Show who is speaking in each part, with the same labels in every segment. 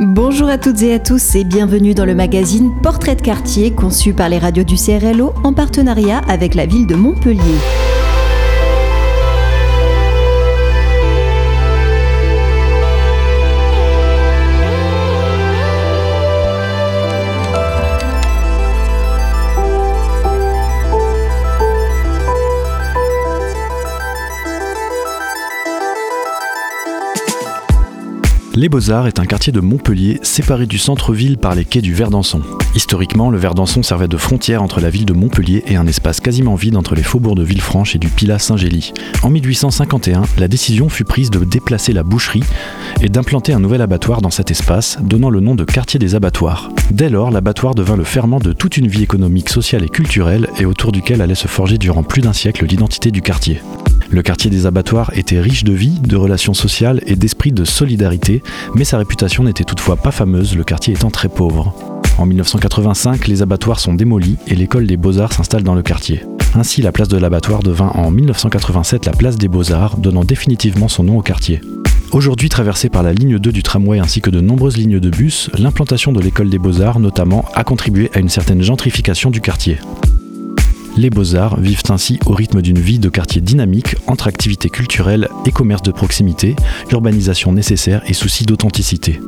Speaker 1: Bonjour à toutes et à tous et bienvenue dans le magazine Portrait de quartier conçu par les radios du CRLO en partenariat avec la ville de Montpellier.
Speaker 2: Les Beaux-Arts est un quartier de Montpellier séparé du centre-ville par les quais du Verdançon. Historiquement, le Verdançon servait de frontière entre la ville de Montpellier et un espace quasiment vide entre les faubourgs de Villefranche et du Pilat-Saint-Gély. En 1851, la décision fut prise de déplacer la boucherie et d'implanter un nouvel abattoir dans cet espace, donnant le nom de quartier des abattoirs. Dès lors, l'abattoir devint le ferment de toute une vie économique, sociale et culturelle et autour duquel allait se forger durant plus d'un siècle l'identité du quartier. Le quartier des abattoirs était riche de vie, de relations sociales et d'esprit de solidarité, mais sa réputation n'était toutefois pas fameuse, le quartier étant très pauvre. En 1985, les abattoirs sont démolis et l'école des beaux-arts s'installe dans le quartier. Ainsi, la place de l'abattoir devint en 1987 la place des beaux-arts, donnant définitivement son nom au quartier. Aujourd'hui traversée par la ligne 2 du tramway ainsi que de nombreuses lignes de bus, l'implantation de l'école des beaux-arts notamment a contribué à une certaine gentrification du quartier. Les beaux-arts vivent ainsi au rythme d'une vie de quartier dynamique entre activités culturelles et commerce de proximité, urbanisation nécessaire et souci d'authenticité.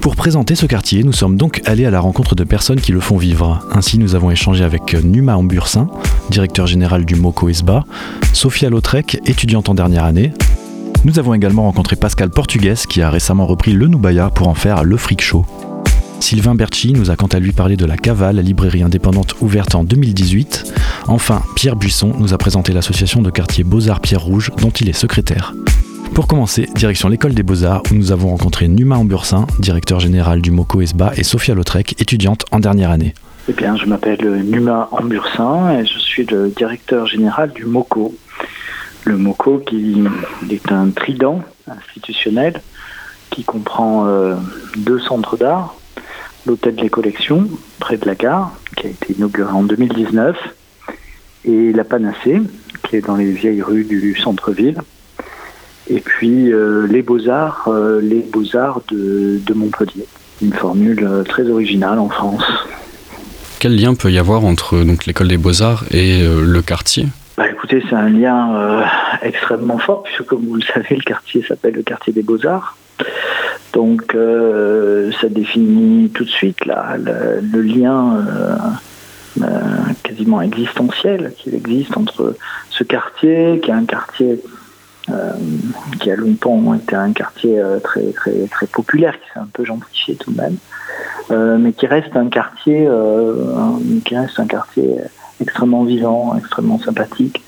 Speaker 2: Pour présenter ce quartier, nous sommes donc allés à la rencontre de personnes qui le font vivre. Ainsi, nous avons échangé avec Numa Ambursin, directeur général du MOCO ESBA, Sophia Lautrec, étudiante en dernière année. Nous avons également rencontré Pascal Portugues, qui a récemment repris le Noubaya pour en faire le Freak Show. Sylvain Berchi nous a quant à lui parlé de la Cavale, la librairie indépendante ouverte en 2018. Enfin, Pierre Buisson nous a présenté l'association de quartier Beaux-Arts Pierre Rouge, dont il est secrétaire. Pour commencer, direction l'école des Beaux-Arts où nous avons rencontré Numa Ambursin, directeur général du MOCO ESBA, et Sophia Lautrec, étudiante en dernière année.
Speaker 3: Eh je m'appelle Numa Ambursin et je suis le directeur général du MOCO. Le MOCO qui est un trident institutionnel qui comprend euh, deux centres d'art, l'hôtel des collections, près de la gare, qui a été inauguré en 2019, et la Panacée, qui est dans les vieilles rues du centre-ville. Et puis euh, les beaux-arts, euh, les beaux-arts de, Montpellier. Une formule euh, très originale en France.
Speaker 2: Quel lien peut y avoir entre donc l'école des beaux-arts et le quartier?
Speaker 3: Bah, écoutez, c'est un lien extrêmement fort, puisque comme vous le savez, le quartier s'appelle le quartier des beaux-arts. Donc euh, ça définit tout de suite là, le, lien euh, euh, quasiment existentiel qu'il existe entre ce quartier, qui est un quartier qui a longtemps été un quartier très, très, très populaire, qui s'est un peu gentrifié tout de même, mais qui reste un quartier, qui reste un quartier extrêmement vivant, extrêmement sympathique,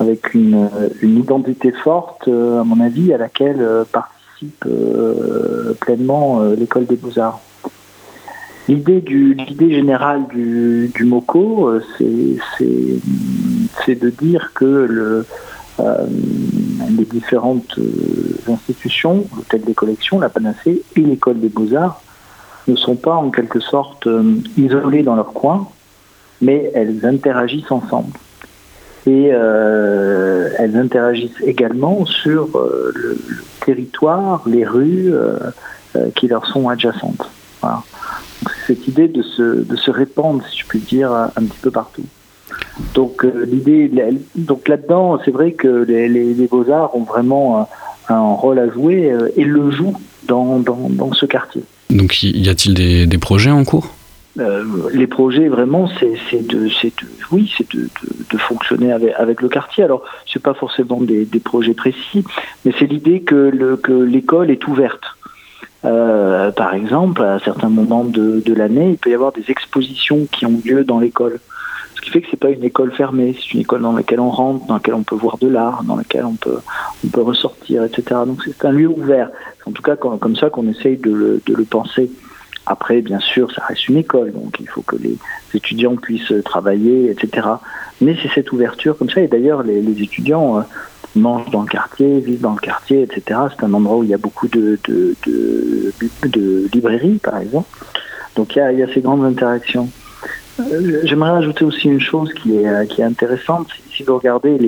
Speaker 3: avec une, une identité forte, à mon avis, à laquelle euh, pleinement euh, l'école des beaux-arts. L'idée l'idée générale du, MOCO, euh, c'est de dire que le, les différentes institutions, l'hôtel des collections, la Panacée et l'école des beaux-arts ne sont pas en quelque sorte isolées dans leur coin, mais elles interagissent ensemble. Et elles interagissent également sur le, territoire, les rues euh, euh, qui leur sont adjacentes. Voilà. cette idée de se, de se répandre, si je puis dire, un petit peu partout. Donc euh, l'idée, donc là-dedans, c'est vrai que les, les, beaux-arts ont vraiment un, rôle à jouer et le jouent dans, dans, dans ce quartier.
Speaker 2: Donc y a-t-il des projets en cours?
Speaker 3: Euh, les projets vraiment c'est de, oui c'est de, fonctionner avec, le quartier. Alors c'est pas forcément des, projets précis mais c'est l'idée que l'école est ouverte. Euh, par exemple à certains moments de, l'année il peut y avoir des expositions qui ont lieu dans l'école. Ce qui fait que c'est pas une école fermée c'est une école dans laquelle on rentre dans laquelle on peut voir de l'art dans laquelle on peut on peut ressortir etc donc c'est un lieu ouvert. En tout cas comme, ça qu'on essaye de le penser après, bien sûr, ça reste une école, donc il faut que les étudiants puissent travailler, etc. Mais c'est cette ouverture comme ça. Et d'ailleurs, les, étudiants euh, mangent dans le quartier, vivent dans le quartier, etc. C'est un endroit où il y a beaucoup de, librairies, par exemple. Donc il y a, ces grandes interactions. Euh, j'aimerais ajouter aussi une chose qui est, est intéressante. Si vous regardez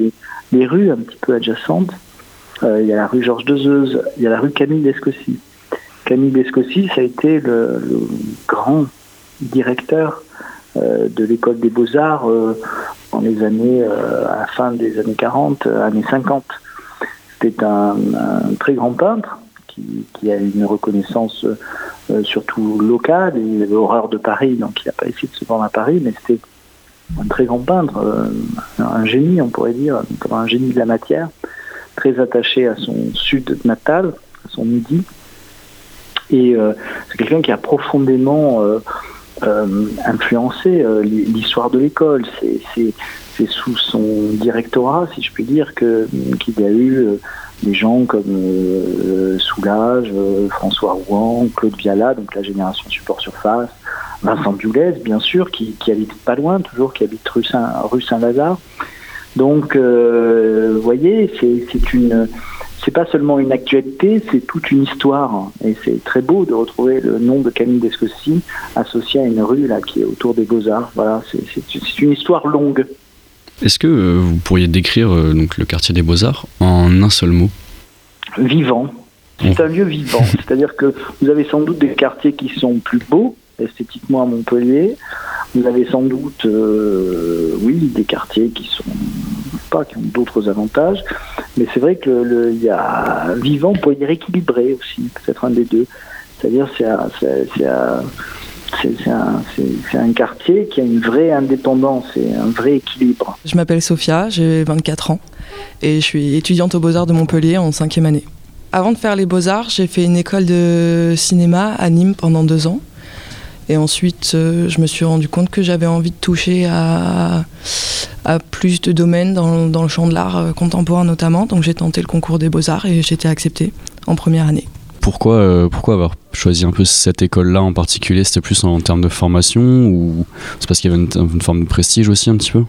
Speaker 3: les, rues un petit peu adjacentes, euh, il y a la rue Georges Dezeuse, il y a la rue Camille d'Escocy Camille Descossi, ça a été le, grand directeur de l'école des beaux-arts dans les années, à la fin des années 40, années 50. C'était un, très grand peintre qui, a une reconnaissance surtout locale. Il avait horreur de Paris, donc il n'a pas essayé de se vendre à Paris, mais c'était un très grand peintre, euh, un génie, on pourrait dire, un génie de la matière, très attaché à son sud natal, à son midi. Et euh, c'est quelqu'un qui a profondément euh, influencé l'histoire de l'école. C'est sous son directorat, si je puis dire, qu'il y a eu des gens comme Soulage, François Rouen, Claude Viala, donc la génération support surface, Vincent Dioulez, bien sûr, qui, habite pas loin, toujours, qui habite rue Saint-Lazare. Donc, euh, vous voyez, c'est une, c'est pas seulement une actualité, c'est toute une histoire. Et c'est très beau de retrouver le nom de Camille Descossi associé à une rue là qui est autour des Beaux-Arts. Voilà, c'est une histoire longue.
Speaker 2: Est-ce que euh, vous pourriez décrire euh, donc, le quartier des Beaux-Arts en un seul mot?
Speaker 3: Vivant. C'est un lieu vivant. C'est-à-dire que vous avez sans doute des quartiers qui sont plus beaux, esthétiquement à Montpellier. Vous avez sans doute, euh, oui, des quartiers qui sont pas, qui ont d'autres avantages, mais c'est vrai que le, y a vivant, on pourrait dire équilibré aussi, peut-être un des deux. C'est-à-dire c'est c'est un, un, quartier qui a une vraie indépendance et un vrai équilibre.
Speaker 4: Je m'appelle Sophia, j'ai 24 ans et je suis étudiante aux Beaux-Arts de Montpellier en cinquième année. Avant de faire les Beaux-Arts, j'ai fait une école de cinéma à Nîmes pendant deux ans. Et ensuite, euh, je me suis rendu compte que j'avais envie de toucher à, plus de domaines dans, le champ de l'art euh, contemporain notamment. Donc j'ai tenté le concours des beaux-arts et j'ai été acceptée en première année.
Speaker 2: Pourquoi, euh, pourquoi avoir choisi un peu cette école-là en particulier? C'était plus en, termes de formation ou c'est parce qu'il y avait une, forme de prestige aussi un petit peu?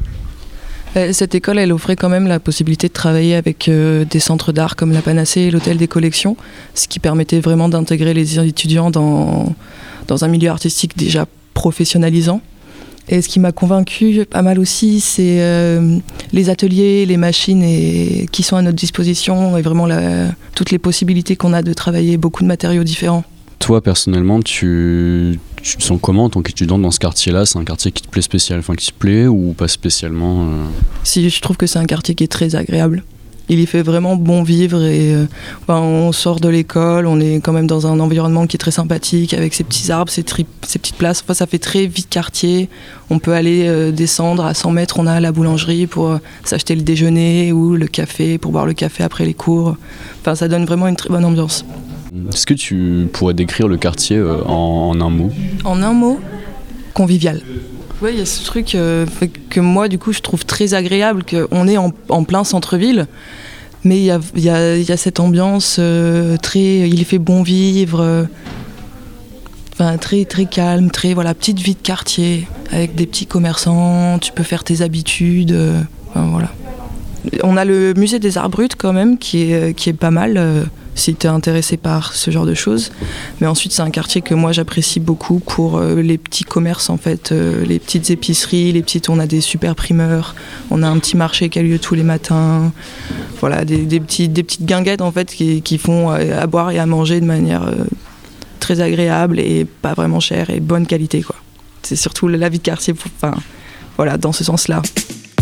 Speaker 4: Cette école, elle offrait quand même la possibilité de travailler avec des centres d'art comme la Panacée et l'Hôtel des Collections, ce qui permettait vraiment d'intégrer les étudiants dans, dans un milieu artistique déjà professionnalisant. Et ce qui m'a convaincu pas mal aussi, c'est euh, les ateliers, les machines et, qui sont à notre disposition et vraiment toutes les possibilités qu'on a de travailler beaucoup de matériaux différents.
Speaker 2: Toi, personnellement, tu, tu te sens comment en tant qu'étudiant dans ce quartier-là? C'est un quartier qui te plaît spécial, enfin qui te plaît ou pas spécialement euh?
Speaker 4: Si, je trouve que c'est un quartier qui est très agréable il y fait vraiment bon vivre et euh, on sort de l'école, on est quand même dans un environnement qui est très sympathique avec ses petits arbres, ses, petites places. Enfin, ça fait très vite quartier. On peut aller euh, descendre à 100 mètres, on a la boulangerie pour euh, s'acheter le déjeuner ou le café pour boire le café après les cours. Enfin, ça donne vraiment une très bonne ambiance.
Speaker 2: Est-ce que tu pourrais décrire le quartier en un mot?
Speaker 4: En un mot, convivial. Oui, il y a ce truc euh, que moi, du coup, je trouve très agréable, qu'on est en, plein centre-ville, mais il y a, cette ambiance euh, très. Il fait bon vivre, euh, très, très calme, très. Voilà, petite vie de quartier, avec des petits commerçants, tu peux faire tes habitudes. voilà. On a le musée des arts bruts, quand même, qui est, qui est pas mal si tu es intéressé par ce genre de choses. Mais ensuite, c'est un quartier que moi j'apprécie beaucoup pour euh, les petits commerces en fait, euh, les petites épiceries, les petites. On a des super primeurs, on a un petit marché qui a lieu tous les matins. Voilà, des, petits, des petites guinguettes en fait qui, qui font euh, à, boire et à manger de manière très agréable et pas vraiment chère et bonne qualité quoi. C'est surtout la vie de quartier, enfin voilà, dans ce sens-là.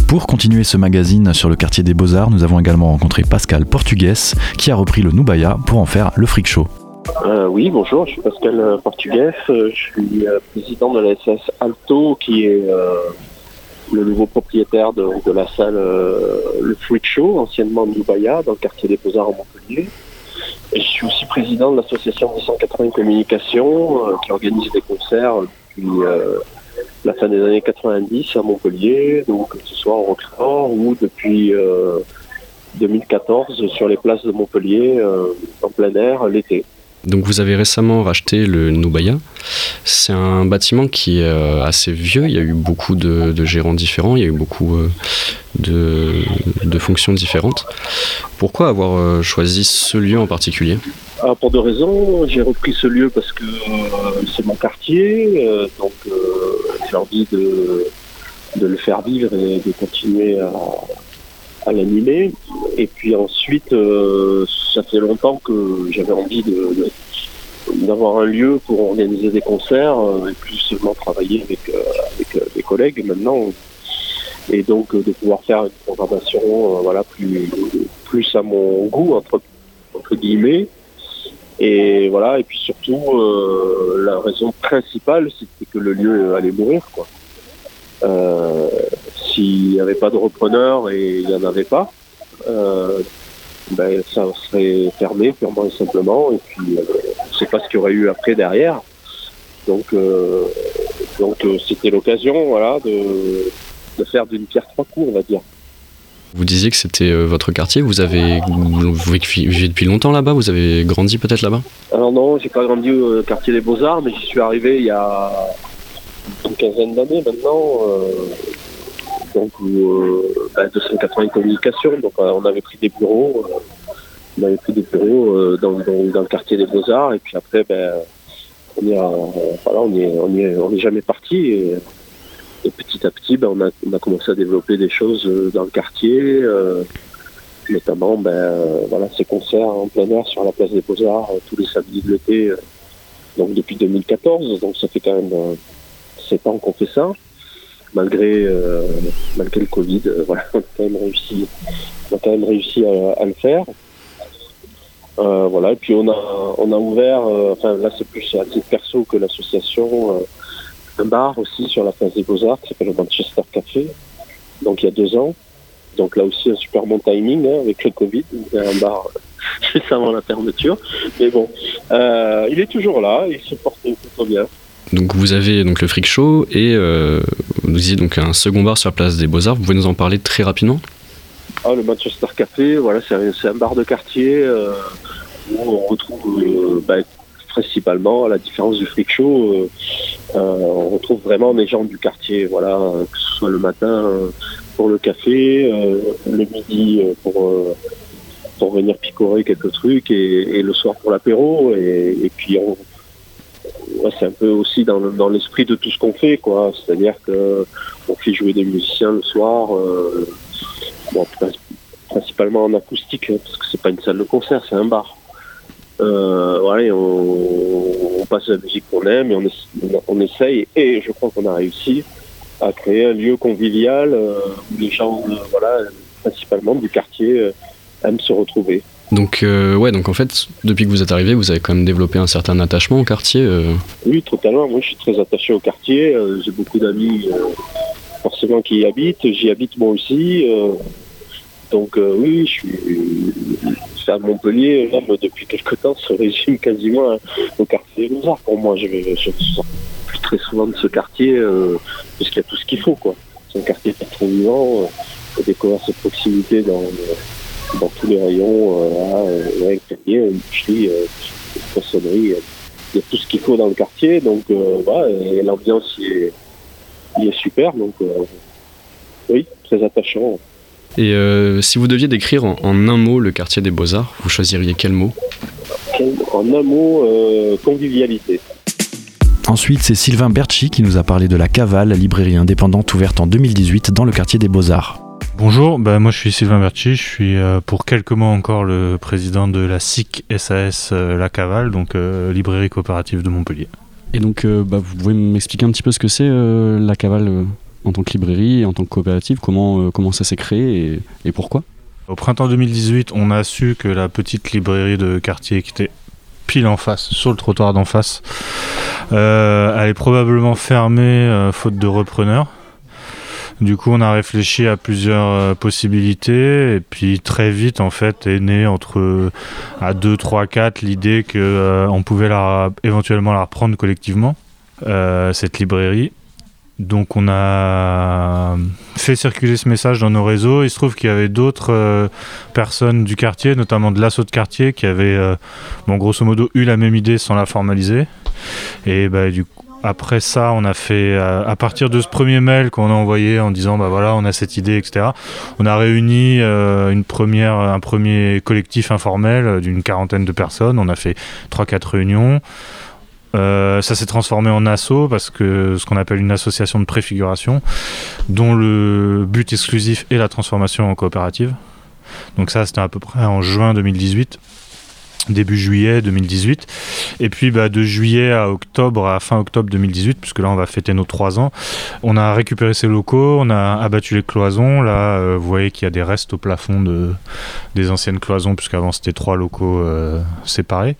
Speaker 2: Pour continuer ce magazine sur le quartier des Beaux-Arts, nous avons également rencontré Pascal Portugues qui a repris le Nubaya pour en faire le freak show.
Speaker 5: Euh, oui, bonjour, je suis Pascal euh, Portugues, euh, je suis président de la SS Alto qui est le nouveau propriétaire de, la salle Le Freak Show, anciennement Nubaya, dans le quartier des Beaux-Arts à Montpellier. Je suis aussi président de l'association 180 Communication qui organise des concerts depuis la fin des années 90 à Montpellier, donc que ce soit en Roquefort ou depuis 2014 euh, sur les places de Montpellier euh, en plein air l'été.
Speaker 2: Donc vous avez récemment racheté le Nubaya. C'est un bâtiment qui est euh, assez vieux. Il y a eu beaucoup de, gérants différents. Il y a eu beaucoup de, de, fonctions différentes. Pourquoi avoir choisi ce lieu en particulier?
Speaker 5: Ah, Pour deux raisons. J'ai repris ce lieu parce que c'est mon quartier. donc j'ai envie de, le faire vivre et de continuer à, à l'animer. Et puis ensuite, euh, ça fait longtemps que j'avais envie de, d'avoir un lieu pour organiser des concerts et plus seulement travailler avec, avec des collègues maintenant et donc de pouvoir faire une programmation voilà plus plus à mon goût entre, entre guillemets et voilà, et puis surtout, euh, la raison principale, c'était que le lieu allait mourir. Quoi. Euh, S'il n'y avait pas de repreneur et il n'y en avait pas, euh, ben, ça serait fermé purement et simplement. Et puis, euh, on ne sait pas ce qu'il y aurait eu après derrière. Donc, euh, donc c'était l'occasion voilà, de, de faire d'une pierre trois coups, on va dire.
Speaker 2: Vous disiez que c'était euh, votre quartier, vous avez vous vivez depuis longtemps là-bas, vous avez grandi peut-être là-bas?
Speaker 5: Alors non, j'ai pas grandi au quartier des Beaux-Arts, mais j'y suis arrivé il y a une quinzaine d'années maintenant. Euh, donc euh, bah, 280 communications, donc euh, on avait pris des bureaux, on avait pris des bureaux dans, le quartier des Beaux-Arts, et puis après ben, on est, voilà, on est, on est, on est jamais parti. Et petit à petit, ben, on, a, commencé à développer des choses euh, dans le quartier, euh, notamment ben, euh, ces concerts en plein air sur la place des Beaux-Arts tous les samedis de l'été, donc depuis 2014. Donc ça fait quand même 7 ans qu'on fait ça. Malgré, malgré le Covid, voilà, on a quand même réussi, on a quand même réussi à, le faire. voilà, et puis on a, on a ouvert, enfin là c'est plus à titre perso que l'association un bar aussi sur la place des Beaux-Arts qui s'appelle le Manchester Café, donc il y a deux ans. Donc là aussi un super bon timing hein, avec le Covid, un bar juste avant la fermeture. Mais bon, euh, il est toujours là, il se porte plutôt bien.
Speaker 2: Donc vous avez donc le Freak Show et euh, vous disiez donc un second bar sur la place des Beaux-Arts. Vous pouvez nous en parler très rapidement?
Speaker 5: Ah, Le Manchester Café, voilà, c'est un, bar de quartier euh, où on retrouve euh, bah, principalement, à la différence du freak show, euh, on retrouve vraiment des gens du quartier, voilà, que ce soit le matin pour le café, le midi pour pour venir picorer quelques trucs et, le soir pour l'apéro et, puis on, c'est un peu aussi dans, l'esprit de tout ce qu'on fait quoi c'est-à-dire que on fait jouer des musiciens le soir bon, principalement en acoustique hein, parce que c'est pas une salle de concert c'est un bar euh, on, on, passe la musique qu'on aime et on, essaye, et je crois qu'on a réussi à créer un lieu convivial euh, où les gens, euh, voilà, principalement du quartier, euh, aiment se retrouver.
Speaker 2: Donc, euh, ouais, donc en fait, depuis que vous êtes arrivé, vous avez quand même développé un certain attachement au quartier
Speaker 5: Oui, totalement. Moi, je suis très attaché au quartier. J'ai beaucoup d'amis, forcément, qui y habitent. J'y habite moi aussi. donc, oui, je suis à Montpellier, depuis quelque temps, se résume quasiment au quartier des Beaux-Arts. Pour moi, je, je, sors plus très souvent de ce quartier euh, parce qu'il y a tout ce qu'il faut. quoi. C'est un quartier très vivant. Euh, il faut découvrir cette proximité dans, dans tous les rayons. Euh, là, une boucherie, une poissonnerie. Il y a tout ce qu'il faut dans le quartier. Donc, voilà, et l'ambiance y est, y est super. Donc, oui, très attachant.
Speaker 2: Et euh, si vous deviez décrire en, un mot le quartier des Beaux-Arts, vous choisiriez quel mot?
Speaker 5: En un mot, euh, convivialité.
Speaker 2: Ensuite, c'est Sylvain Berchi qui nous a parlé de la Cavale, librairie indépendante ouverte en 2018 dans le quartier des Beaux-Arts.
Speaker 6: Bonjour, bah moi je suis Sylvain Berchi, je suis euh, pour quelques mois encore le président de la SIC SAS La Cavale, donc librairie coopérative de Montpellier.
Speaker 2: Et donc bah, vous pouvez m'expliquer un petit peu ce que c'est La Cavale en tant que librairie et en tant que coopérative? Comment, euh, comment ça s'est créé et, pourquoi?
Speaker 6: Au printemps 2018, on a su que la petite librairie de quartier qui était pile en face, sur le trottoir d'en face, euh, elle est probablement fermée euh, faute de repreneur. Du coup, on a réfléchi à plusieurs possibilités et puis très vite, en fait, est née entre à 2, 3, 4 l'idée qu'on pouvait la, éventuellement la reprendre collectivement, cette librairie. Donc on a fait circuler ce message dans nos réseaux. Il se trouve qu'il y avait d'autres euh, personnes du quartier, notamment de l'assaut de quartier, qui avaient, euh, bon, grosso modo, eu la même idée sans la formaliser. Et bah, du coup, après ça, on a fait, euh, à partir de ce premier mail qu'on a envoyé en disant, bah voilà, on a cette idée, etc. On a réuni une première, un premier collectif informel d'une quarantaine de personnes. On a fait 3-4 réunions. Euh, ça s'est transformé en asso parce que ce qu'on appelle une association de préfiguration, dont le but exclusif est la transformation en coopérative. Donc ça, c'était à peu près en juin 2018. Début juillet 2018. Et puis bah, de juillet à octobre, à fin octobre 2018, puisque là on va fêter nos trois ans, on a récupéré ces locaux, on a abattu les cloisons. Là, euh, vous voyez qu'il y a des restes au plafond de, des anciennes cloisons, puisqu'avant c'était trois locaux euh, séparés.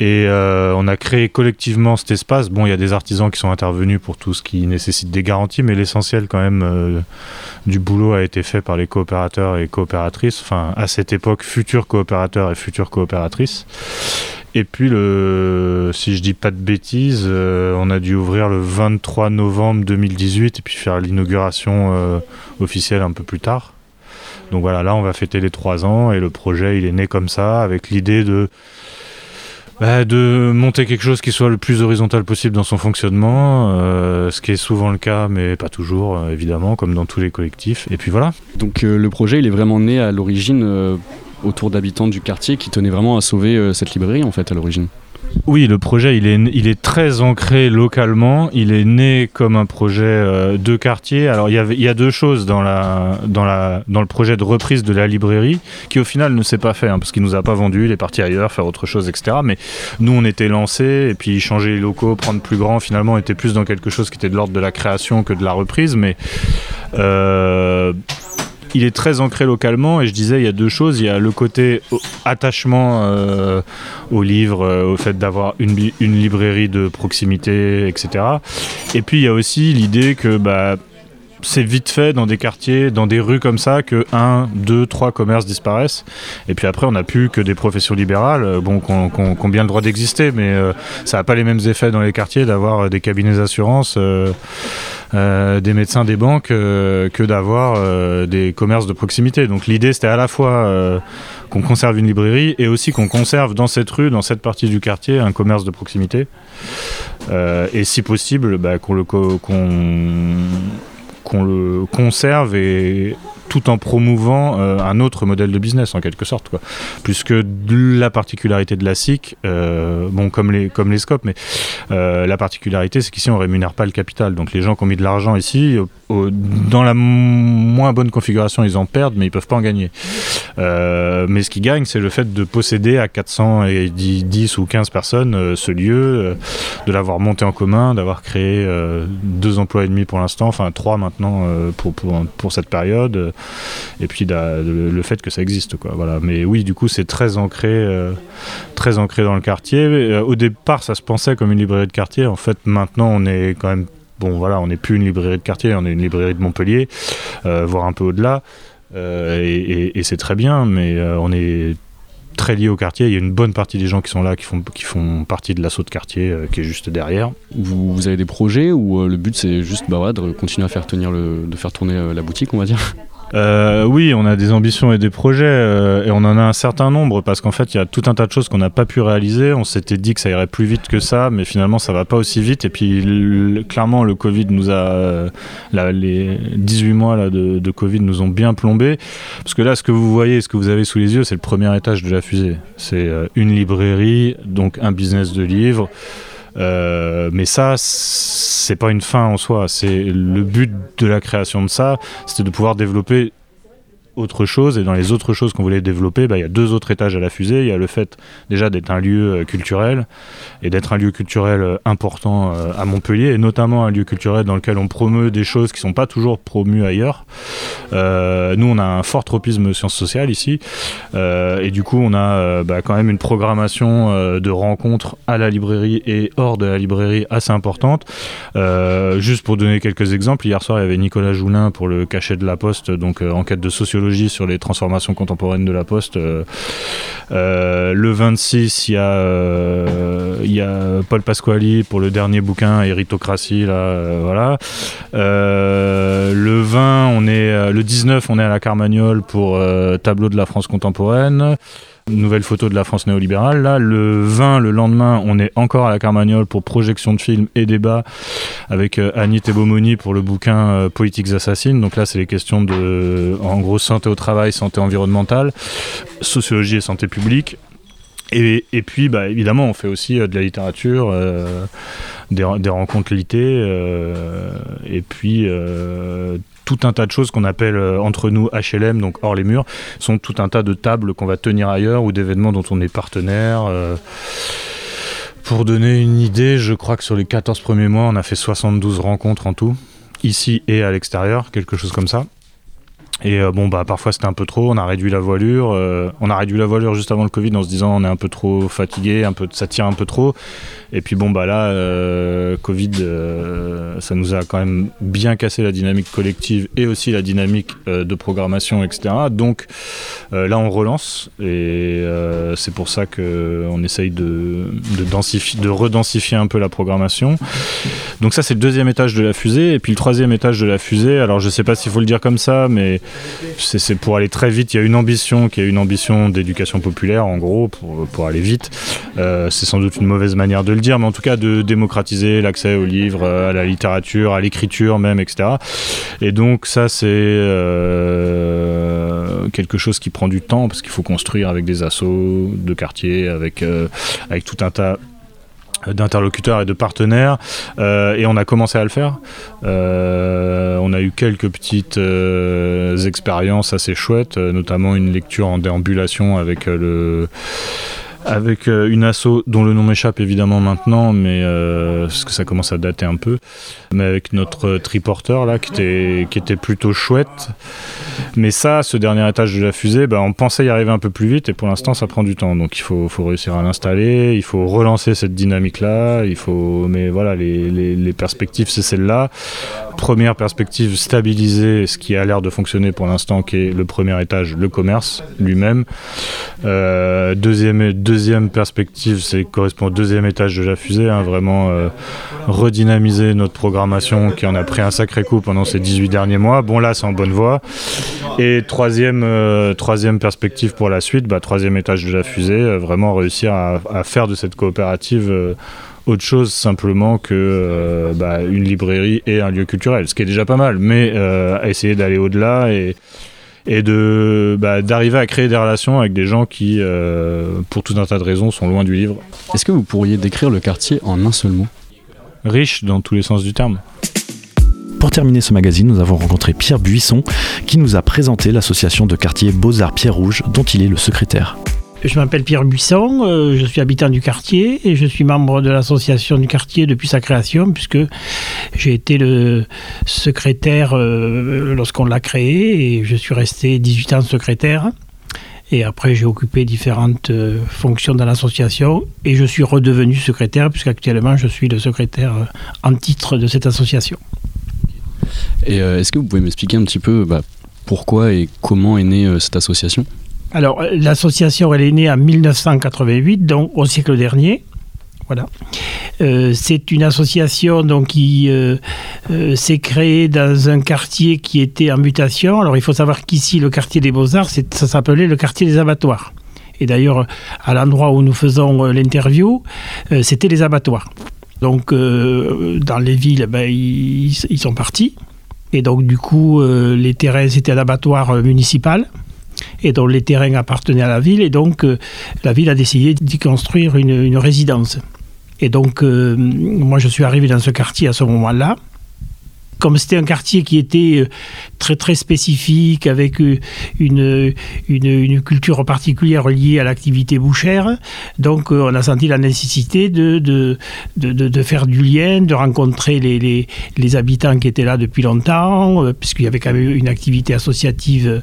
Speaker 6: Et euh, on a créé collectivement cet espace. Bon, il y a des artisans qui sont intervenus pour tout ce qui nécessite des garanties, mais l'essentiel quand même euh, du boulot a été fait par les coopérateurs et coopératrices, enfin à cette époque futurs coopérateurs et futures coopératrices. Et puis, le, si je dis pas de bêtises, euh, on a dû ouvrir le 23 novembre 2018 et puis faire l'inauguration officielle un peu plus tard. Donc voilà, là on va fêter les trois ans et le projet il est né comme ça avec l'idée de bah, de monter quelque chose qui soit le plus horizontal possible dans son fonctionnement, euh, ce qui est souvent le cas, mais pas toujours, euh, évidemment, comme dans tous les collectifs. Et puis voilà.
Speaker 7: Donc euh, le projet, il est vraiment né à l'origine autour d'habitants du quartier qui tenaient vraiment à sauver cette librairie, en fait, à l'origine.
Speaker 6: Oui, le projet, il est, il est très ancré localement. Il est né comme un projet euh, de quartier. Alors, il y, avait, il y a deux choses dans, la, dans, la, dans le projet de reprise de la librairie, qui au final ne s'est pas fait, hein, parce qu'il nous a pas vendu, il est parti ailleurs, faire autre chose, etc. Mais nous, on était lancés, et puis changer les locaux, prendre plus grand, finalement, était plus dans quelque chose qui était de l'ordre de la création que de la reprise. Mais. Euh, il est très ancré localement et je disais il y a deux choses. Il y a le côté attachement euh, au livre euh, au fait d'avoir une, librairie de proximité etc et puis il y a aussi l'idée que bah, c'est vite fait dans des quartiers, dans des rues comme ça, que un, deux, trois commerces disparaissent. Et puis après, on n'a plus que des professions libérales, euh, bon, qui ont, bien le droit d'exister, mais ça n'a pas les mêmes effets dans les quartiers d'avoir des cabinets d'assurance. Euh, des médecins des banques euh, que d'avoir euh, des commerces de proximité. Donc l'idée c'était à la fois qu'on conserve une librairie et aussi qu'on conserve dans cette rue, dans cette partie du quartier, un commerce de proximité. et si possible, bah, qu'on le, qu'on le conserve et tout en promouvant euh, un autre modèle de business en quelque sorte quoi. puisque la particularité de la SIC euh, bon comme les comme les scopes mais euh, la particularité c'est qu'ici on rémunère pas le capital donc les gens qui ont mis de l'argent ici dans la moins bonne configuration ils en perdent mais ils peuvent pas en gagner mais ce qui gagne c'est le fait de posséder à 410 ou 15 personnes ce lieu de l'avoir monté en commun d'avoir créé deux emplois et demi pour l'instant enfin trois maintenant pour, pour, pour cette période et puis le, fait que ça existe quoi. Voilà. Mais oui du coup c'est très ancré euh, très ancré dans le quartier. Euh, au départ ça se pensait comme une librairie de quartier. En fait maintenant on est quand même bon voilà on n'est plus une librairie de quartier on est une librairie de Montpellier euh, voire un peu au-delà. Et, c'est très bien mais on est très lié au quartier. Il y a une bonne partie des gens qui sont là, qui font, qui font partie de l'assaut de quartier qui est juste derrière.
Speaker 7: Vous, avez des projets euh, le but c'est juste bah, de continuer à faire tenir le, de faire tourner la boutique, on va dire?
Speaker 6: Euh, oui, on a des ambitions et des projets, euh, et on en a un certain nombre, parce qu'en fait, il y a tout un tas de choses qu'on n'a pas pu réaliser. On s'était dit que ça irait plus vite que ça, mais finalement, ça va pas aussi vite. Et puis, clairement, le Covid nous a. Euh, les 18 mois là, de, de, Covid nous ont bien plombé. Parce que là, ce que vous voyez, ce que vous avez sous les yeux, c'est le premier étage de la fusée. C'est une librairie, donc un business de livres. Euh, mais ça, c'est pas une fin en soi. C'est le but de la création de ça, c'était de pouvoir développer autre chose. Et dans les autres choses qu'on voulait développer, bah, il y a deux autres étages à la fusée. Il y a le fait déjà d'être un lieu euh, culturel et d'être un lieu culturel euh, important euh, à Montpellier, et notamment un lieu culturel dans lequel on promeut des choses qui ne sont pas toujours promues ailleurs. nous, on a un fort tropisme sciences sociales ici. et du coup, on a bah, quand même une programmation de rencontres à la librairie et hors de la librairie assez importante. juste pour donner quelques exemples, hier soir, il y avait Nicolas Joulin pour le cachet de la Poste, donc enquête de sociologie sur les transformations contemporaines de la Poste. Euh, euh, le 26, il y, a, euh, il y a Paul Pasquali pour le dernier bouquin, Héritocratie. Là, voilà. le 20, on est, le 19, on est à la Carmagnole pour Tableau de la France contemporaine nouvelle photo de la France néolibérale. Là, le 20, le lendemain, on est encore à la Carmagnole pour projection de films et débat avec euh, Annie Tebomoni pour le bouquin euh, Politiques assassines. Donc là, c'est les questions de, en gros, santé au travail, santé environnementale, sociologie et santé publique. Et, puis, bah, évidemment, on fait aussi euh, de la littérature, des, rencontres litté, et puis tout un tas de choses qu'on appelle entre nous HLM, donc hors les murs, sont tout un tas de tables qu'on va tenir ailleurs ou d'événements dont on est partenaire. Pour donner une idée, je crois que sur les 14 premiers mois, on a fait 72 rencontres en tout, ici et à l'extérieur, quelque chose comme ça. Et euh, bon, bah parfois c'était un peu trop, on a réduit la voilure. Euh, on a réduit la voilure juste avant le Covid en se disant on est un peu trop fatigué, un peu, ça tire un peu trop. Et puis bon, bah là, euh, Covid, ça nous a quand même bien cassé la dynamique collective et aussi la dynamique de programmation, etc. Donc là, on relance et c'est pour ça qu'on essaye de, de, de redensifier un peu la programmation. Donc ça, c'est le deuxième étage de la fusée. Et puis le troisième étage de la fusée, alors je sais pas s'il faut le dire comme ça, mais c'est pour aller très vite. Il y a une ambition qui est une ambition d'éducation populaire, en gros, pour, pour aller vite. Euh, c'est sans doute une mauvaise manière de le dire, mais en tout cas de démocratiser l'accès aux livres, à la littérature, à l'écriture même, etc. Et donc ça, c'est euh, quelque chose qui prend du temps parce qu'il faut construire avec des assauts de quartier, avec, euh, avec tout un tas d'interlocuteurs et de partenaires euh, et on a commencé à le faire. Euh, on a eu quelques petites euh, expériences assez chouettes notamment une lecture en déambulation avec le avec euh, une asso dont le nom m'échappe évidemment maintenant, mais euh, parce que ça commence à dater un peu, mais avec notre triporteur là qui était, plutôt chouette. Mais ça, ce dernier étage de la fusée, bah, on pensait y arriver un peu plus vite et pour l'instant ça prend du temps. Donc il faut, réussir à l'installer, il faut relancer cette dynamique là, il faut, mais voilà, les perspectives c'est celle-là. Première perspective, stabiliser ce qui a l'air de fonctionner pour l'instant, qui est le premier étage, le commerce lui-même. Euh, deuxième, deuxième perspective, c'est correspond au deuxième étage de la fusée, hein, vraiment euh, redynamiser notre programmation qui en a pris un sacré coup pendant ces 18 derniers mois. Bon là, c'est en bonne voie. Et troisième, euh, troisième perspective pour la suite, bah, troisième étage de la fusée, euh, vraiment réussir à, faire de cette coopérative autre chose simplement que bah, librairie et un lieu culturel, ce qui est déjà pas mal, mais essayer d'aller au-delà et et de bah, d'arriver à créer des relations avec des gens qui, euh, pour tout un tas de raisons, sont loin du livre.
Speaker 7: Est-ce que vous pourriez décrire le quartier en un seul mot?
Speaker 6: Riche dans tous les sens du terme.
Speaker 2: Pour terminer ce magazine, nous avons rencontré Pierre Buisson qui nous a présenté l'association de quartier Beaux-Arts Pierre Rouge dont il est le secrétaire.
Speaker 8: Je m'appelle Pierre Buisson, euh, je suis habitant du quartier et je suis membre de l'association du quartier depuis sa création puisque j'ai été le secrétaire euh, lorsqu'on l'a créé et je suis resté 18 ans secrétaire. Et après, j'ai occupé différentes euh, fonctions dans l'association et je suis redevenu secrétaire puisqu'actuellement, je suis le secrétaire en titre de cette association.
Speaker 7: Et est-ce que vous pouvez m'expliquer un petit peu bah, pourquoi et comment est née cette association?
Speaker 8: Alors, l'association, elle est née en 1988, donc au siècle dernier. Voilà. Euh, c'est une association donc, qui euh, euh, s'est créée dans un quartier qui était en mutation. Alors, il faut savoir qu'ici, le quartier des Beaux-Arts, ça s'appelait le quartier des abattoirs. Et d'ailleurs, à l'endroit où nous faisons l'interview, c'était les abattoirs. Donc, dans les villes, ben, ils, ils, sont partis. Et donc, du coup, les terrains, c'était l'abattoir municipal et dont les terrains appartenaient à la ville. Et donc, euh, la ville a décidé d'y construire une, résidence. Et donc, euh, moi, je suis arrivé dans ce quartier à ce moment-là comme c'était un quartier qui était euh, très très spécifique, avec euh, une, une, culture particulière liée à l'activité bouchère, donc euh, on a senti la nécessité de, de, de, faire du lien, de rencontrer les, les, habitants qui étaient là depuis longtemps, puisqu'il y avait quand même une activité associative,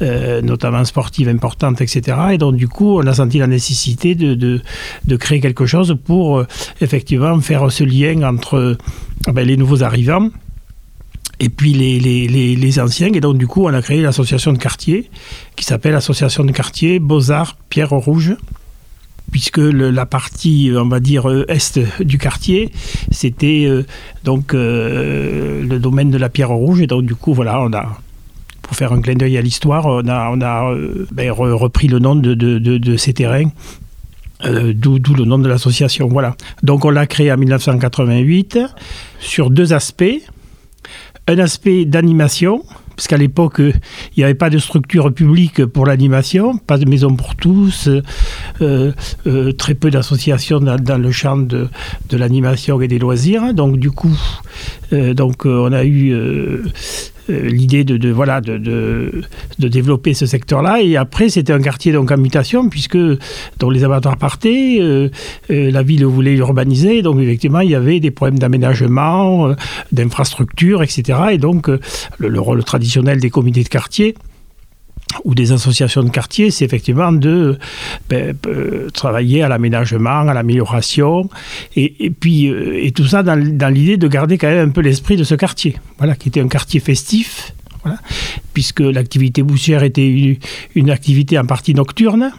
Speaker 8: notamment sportive importante, etc. Et donc du coup, on a senti la nécessité de, de, créer quelque chose pour effectivement faire ce lien entre ben, les nouveaux arrivants et puis les, les, les, anciens. Et donc, du coup, on a créé l'association de quartier qui s'appelle Association de quartier Beaux-Arts Pierre Rouge. Puisque la partie, on va dire, euh, est du quartier, c'était euh, donc euh, le domaine de la Pierre Rouge. Et donc, du coup, voilà, on a, pour faire un clin d'œil à l'histoire, on a, on a ben, repris le nom de, de, de, de ces terrains. d'où le nom de l'association. Voilà. Donc on l'a créé en 1988 sur deux aspects un aspect d'animation, parce qu'à l'époque, il n'y avait pas de structure publique pour l'animation, pas de maison pour tous, euh, euh, très peu d'associations dans, le champ de, l'animation et des loisirs. Donc du coup, euh, donc, on a eu l'idée de, voilà, de, de, développer ce secteur-là. Et après, c'était un quartier donc en mutation, puisque dans les abattoirs partaient, la ville voulait urbaniser, donc effectivement, il y avait des problèmes d'aménagement, d'infrastructure, etc. Et donc, le, rôle traditionnel des comités de quartier, ou des associations de quartier, c'est effectivement de ben, euh, travailler à l'aménagement, à l'amélioration, et, puis euh, et tout ça dans, l'idée de garder quand même un peu l'esprit de ce quartier, voilà, qui était un quartier festif, puisque l'activité boussière était une activité en partie nocturne.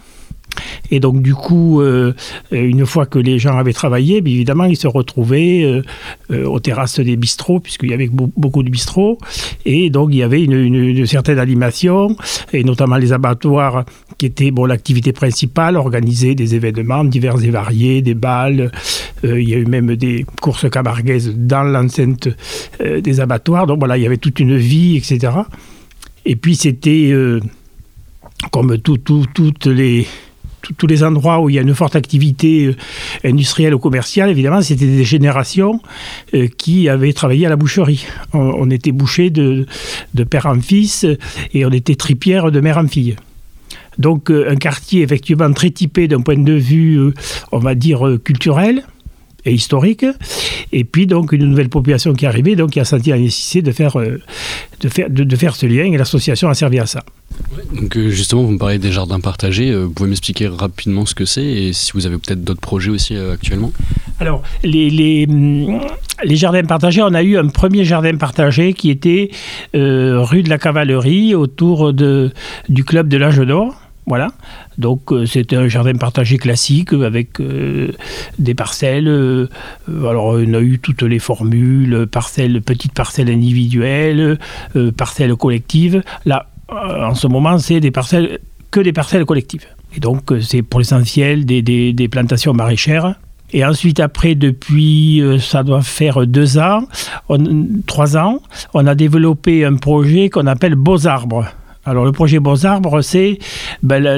Speaker 8: Et donc, du coup, euh, une fois que les gens avaient travaillé, bien évidemment, ils se retrouvaient euh, euh, aux terrasses des bistrots, puisqu'il y avait beaucoup de bistrots. Et donc, il y avait une, certaine animation, et notamment les abattoirs, qui étaient bon, l'activité principale, organiser des événements divers et variés, des balles. il y a eu même des courses camarguaises dans l'enceinte des abattoirs. Donc, voilà, il y avait toute une vie, etc. Et puis, c'était comme toutes les tous les endroits où il y a une forte activité euh, industrielle ou commerciale, évidemment, c'était des générations euh, qui avaient travaillé à la boucherie. On, était bouché de, père en fils et on était tripière de mère en fille. Donc euh, un quartier effectivement très typé d'un point de vue, on va dire, culturel et historique. Et puis donc une nouvelle population qui est arrivée, donc qui a senti la nécessité de faire, de faire, de faire ce lien et l'association a servi à ça.
Speaker 7: Donc euh, justement, vous me parlez des jardins partagés. Euh, vous pouvez m'expliquer rapidement ce que c'est et si vous avez peut-être d'autres projets aussi euh, actuellement?
Speaker 8: Alors, les, hum, les, jardins partagés, on a eu un premier jardin partagé qui était rue de la Cavalerie autour de, du club de l'âge d'or. Voilà. Donc c'était un jardin partagé classique avec des parcelles. alors on a eu toutes les formules, parcelles, petites parcelles individuelles, parcelles collectives. Là, en ce moment, c'est des parcelles, que des parcelles collectives. Et donc, euh, c'est pour l'essentiel des, des, plantations maraîchères. Et ensuite, après, depuis, euh, ça doit faire deux ans, trois ans, on a développé un projet qu'on appelle Beaux Arbres. Alors, le projet Beaux Arbres, c'est ben, la,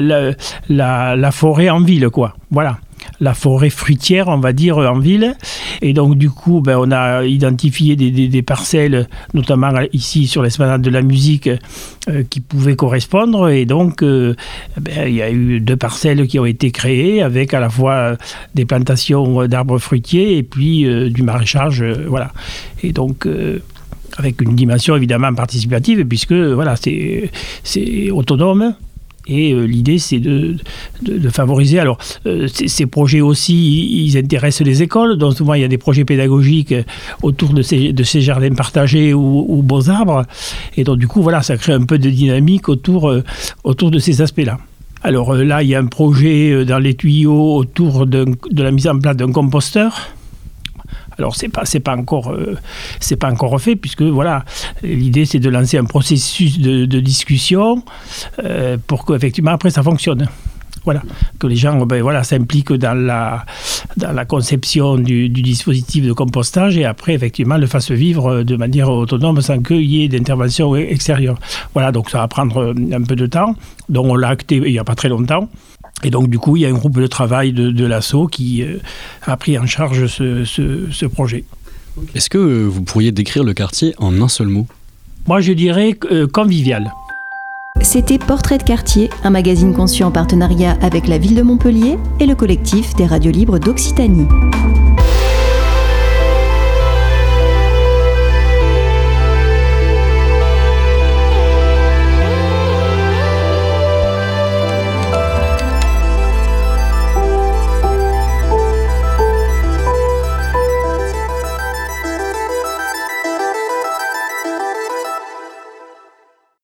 Speaker 8: la, la, forêt en ville, quoi. Voilà la forêt fruitière, on va dire, en ville. Et donc, du coup, ben, on a identifié des, parcelles, notamment ici sur l'esplanade de la musique, euh, qui pouvaient correspondre. Et donc, euh, ben, il y a eu deux parcelles qui ont été créées avec à la fois des plantations d'arbres fruitiers et puis euh, du maraîchage. voilà. Et donc avec une dimension évidemment participative, puisque voilà, c'est autonome. Et euh, l'idée, c'est de, de, favoriser. Alors, euh, ces projets aussi, ils intéressent les écoles. Donc, souvent, il y a des projets pédagogiques autour de ces, de ces jardins partagés ou, beaux arbres. Et donc, du coup, voilà, ça crée un peu de dynamique autour, euh, autour de ces aspects-là. Alors là, il y a un projet dans les tuyaux autour de la mise en place d'un composteur. Alors c'est pas pas encore euh, c'est pas encore fait puisque voilà l'idée c'est de lancer un processus de, discussion euh, pour qu'effectivement après ça fonctionne. Voilà, que les gens ben, voilà, s'impliquent dans la, dans la conception du, dispositif de compostage et après, effectivement, le fassent vivre de manière autonome sans qu'il y ait d'intervention extérieure. Voilà, donc ça va prendre un peu de temps. Donc on l'a acté il n'y a pas très longtemps. Et donc, du coup, il y a un groupe de travail de, de l'ASSO qui euh, a pris en charge ce, projet.
Speaker 7: Est-ce que euh, vous pourriez décrire le quartier en un seul mot?
Speaker 8: Moi, je dirais euh, convivial.
Speaker 1: C'était Portrait de quartier, un magazine conçu en partenariat avec la ville de Montpellier et le collectif des radios libres d'Occitanie.